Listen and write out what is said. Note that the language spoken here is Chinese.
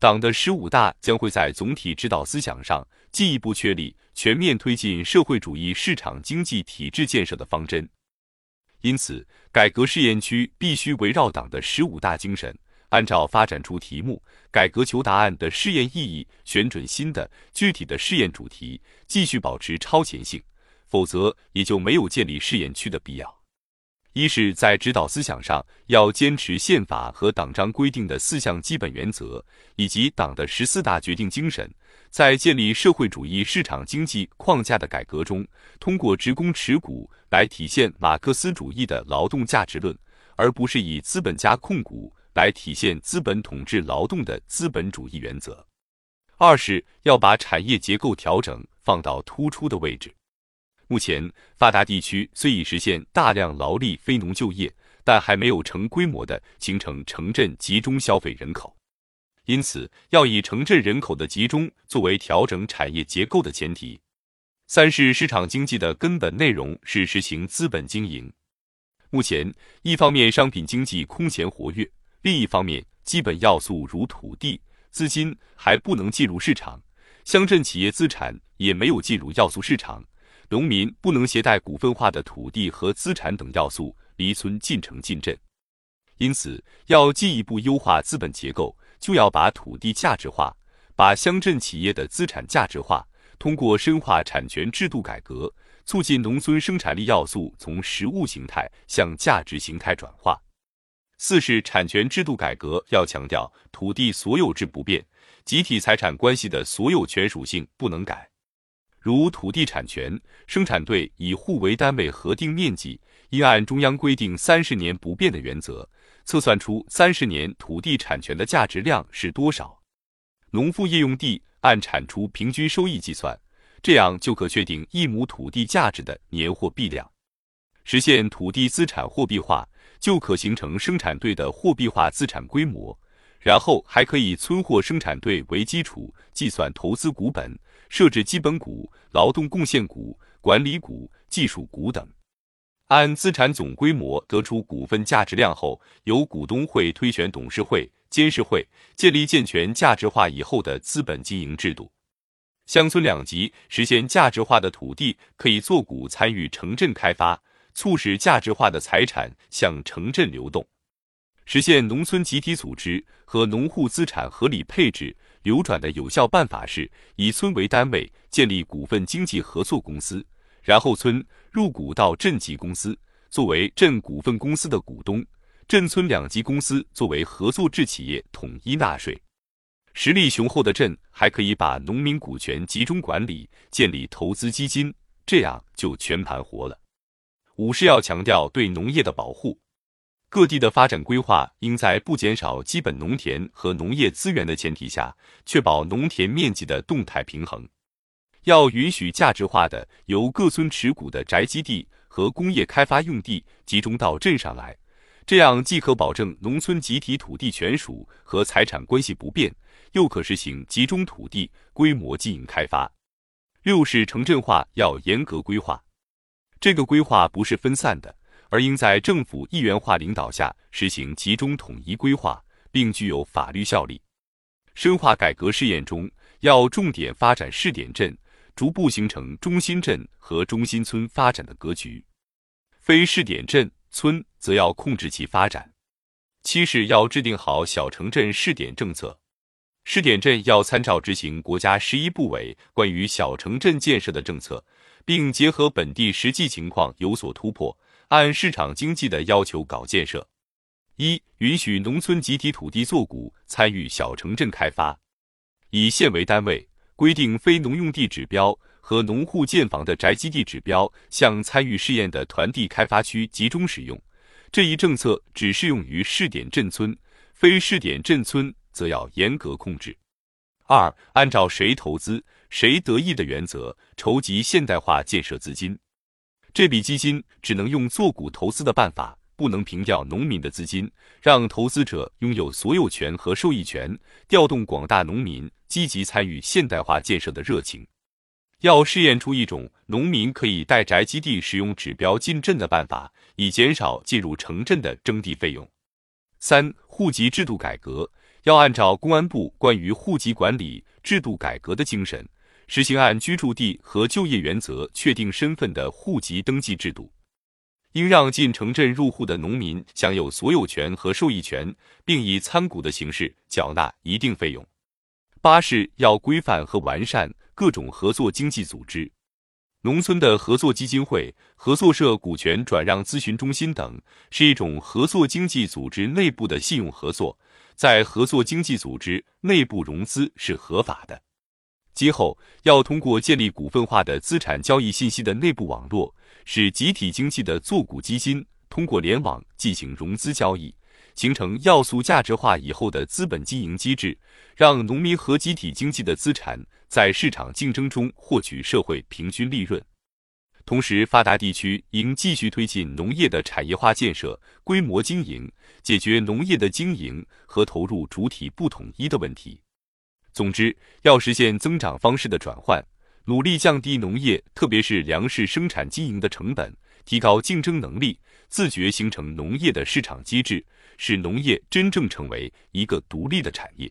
党的十五大将会在总体指导思想上进一步确立全面推进社会主义市场经济体制建设的方针。因此，改革试验区必须围绕党的十五大精神，按照发展出题目、改革求答案的试验意义，选准新的具体的试验主题，继续保持超前性。否则，也就没有建立试验区的必要。一是，在指导思想上要坚持宪法和党章规定的四项基本原则，以及党的十四大决定精神，在建立社会主义市场经济框架的改革中，通过职工持股来体现马克思主义的劳动价值论，而不是以资本家控股来体现资本统治劳动的资本主义原则。二是，要把产业结构调整放到突出的位置。目前，发达地区虽已实现大量劳力非农就业，但还没有成规模的形成城镇集中消费人口。因此，要以城镇人口的集中作为调整产业结构的前提。三是市场经济的根本内容是实行资本经营。目前，一方面商品经济空前活跃，另一方面基本要素如土地、资金还不能进入市场，乡镇企业资产也没有进入要素市场。农民不能携带股份化的土地和资产等要素离村进城进镇，因此要进一步优化资本结构，就要把土地价值化，把乡镇企业的资产价值化。通过深化产权制度改革，促进农村生产力要素从实物形态向价值形态转化。四是产权制度改革要强调土地所有制不变，集体财产关系的所有权属性不能改。如土地产权，生产队以户为单位核定面积，应按中央规定三十年不变的原则，测算出三十年土地产权的价值量是多少。农副业用地按产出平均收益计算，这样就可确定一亩土地价值的年货币量。实现土地资产货币化，就可形成生产队的货币化资产规模。然后还可以村货生产队为基础计算投资股本。设置基本股、劳动贡献股、管理股、技术股等，按资产总规模得出股份价值量后，由股东会推选董事会、监事会，建立健全价值化以后的资本经营制度。乡村两级实现价值化的土地可以做股参与城镇开发，促使价值化的财产向城镇流动。实现农村集体组织和农户资产合理配置。流转的有效办法是以村为单位建立股份经济合作公司，然后村入股到镇级公司，作为镇股份公司的股东，镇村两级公司作为合作制企业统一纳税。实力雄厚的镇还可以把农民股权集中管理，建立投资基金，这样就全盘活了。五是要强调对农业的保护。各地的发展规划应在不减少基本农田和农业资源的前提下，确保农田面积的动态平衡。要允许价值化的由各村持股的宅基地和工业开发用地集中到镇上来，这样既可保证农村集体土地权属和财产关系不变，又可实行集中土地规模经营开发。六是城镇化要严格规划，这个规划不是分散的。而应在政府一元化领导下实行集中统一规划，并具有法律效力。深化改革试验中，要重点发展试点镇，逐步形成中心镇和中心村发展的格局。非试点镇村则要控制其发展。七是要制定好小城镇试点政策。试点镇要参照执行国家十一部委关于小城镇建设的政策，并结合本地实际情况有所突破。按市场经济的要求搞建设：一、允许农村集体土地作股参与小城镇开发；以县为单位，规定非农用地指标和农户建房的宅基地指标向参与试验的团地开发区集中使用。这一政策只适用于试点镇村，非试点镇村则要严格控制。二、按照谁投资谁得益的原则，筹集现代化建设资金。这笔基金只能用做股投资的办法，不能平掉农民的资金，让投资者拥有所有权和受益权，调动广大农民积极参与现代化建设的热情。要试验出一种农民可以带宅基地使用指标进镇的办法，以减少进入城镇的征地费用。三、户籍制度改革要按照公安部关于户籍管理制度改革的精神，实行按居住地和就业原则确定身份的户籍登记制度。应让进城镇入户的农民享有所有权和受益权，并以参股的形式缴纳一定费用。八是要规范和完善各种合作经济组织。农村的合作基金会、合作社股权转让咨询中心等，是一种合作经济组织内部的信用合作，在合作经济组织内部融资是合法的。今后要通过建立股份化的资产交易信息的内部网络，使集体经济的做股基金通过联网进行融资交易，形成要素价值化以后的资本经营机制，让农民和集体经济的资产。在市场竞争中获取社会平均利润，同时发达地区应继续推进农业的产业化建设、规模经营，解决农业的经营和投入主体不统一的问题。总之，要实现增长方式的转换，努力降低农业，特别是粮食生产经营的成本，提高竞争能力，自觉形成农业的市场机制，使农业真正成为一个独立的产业。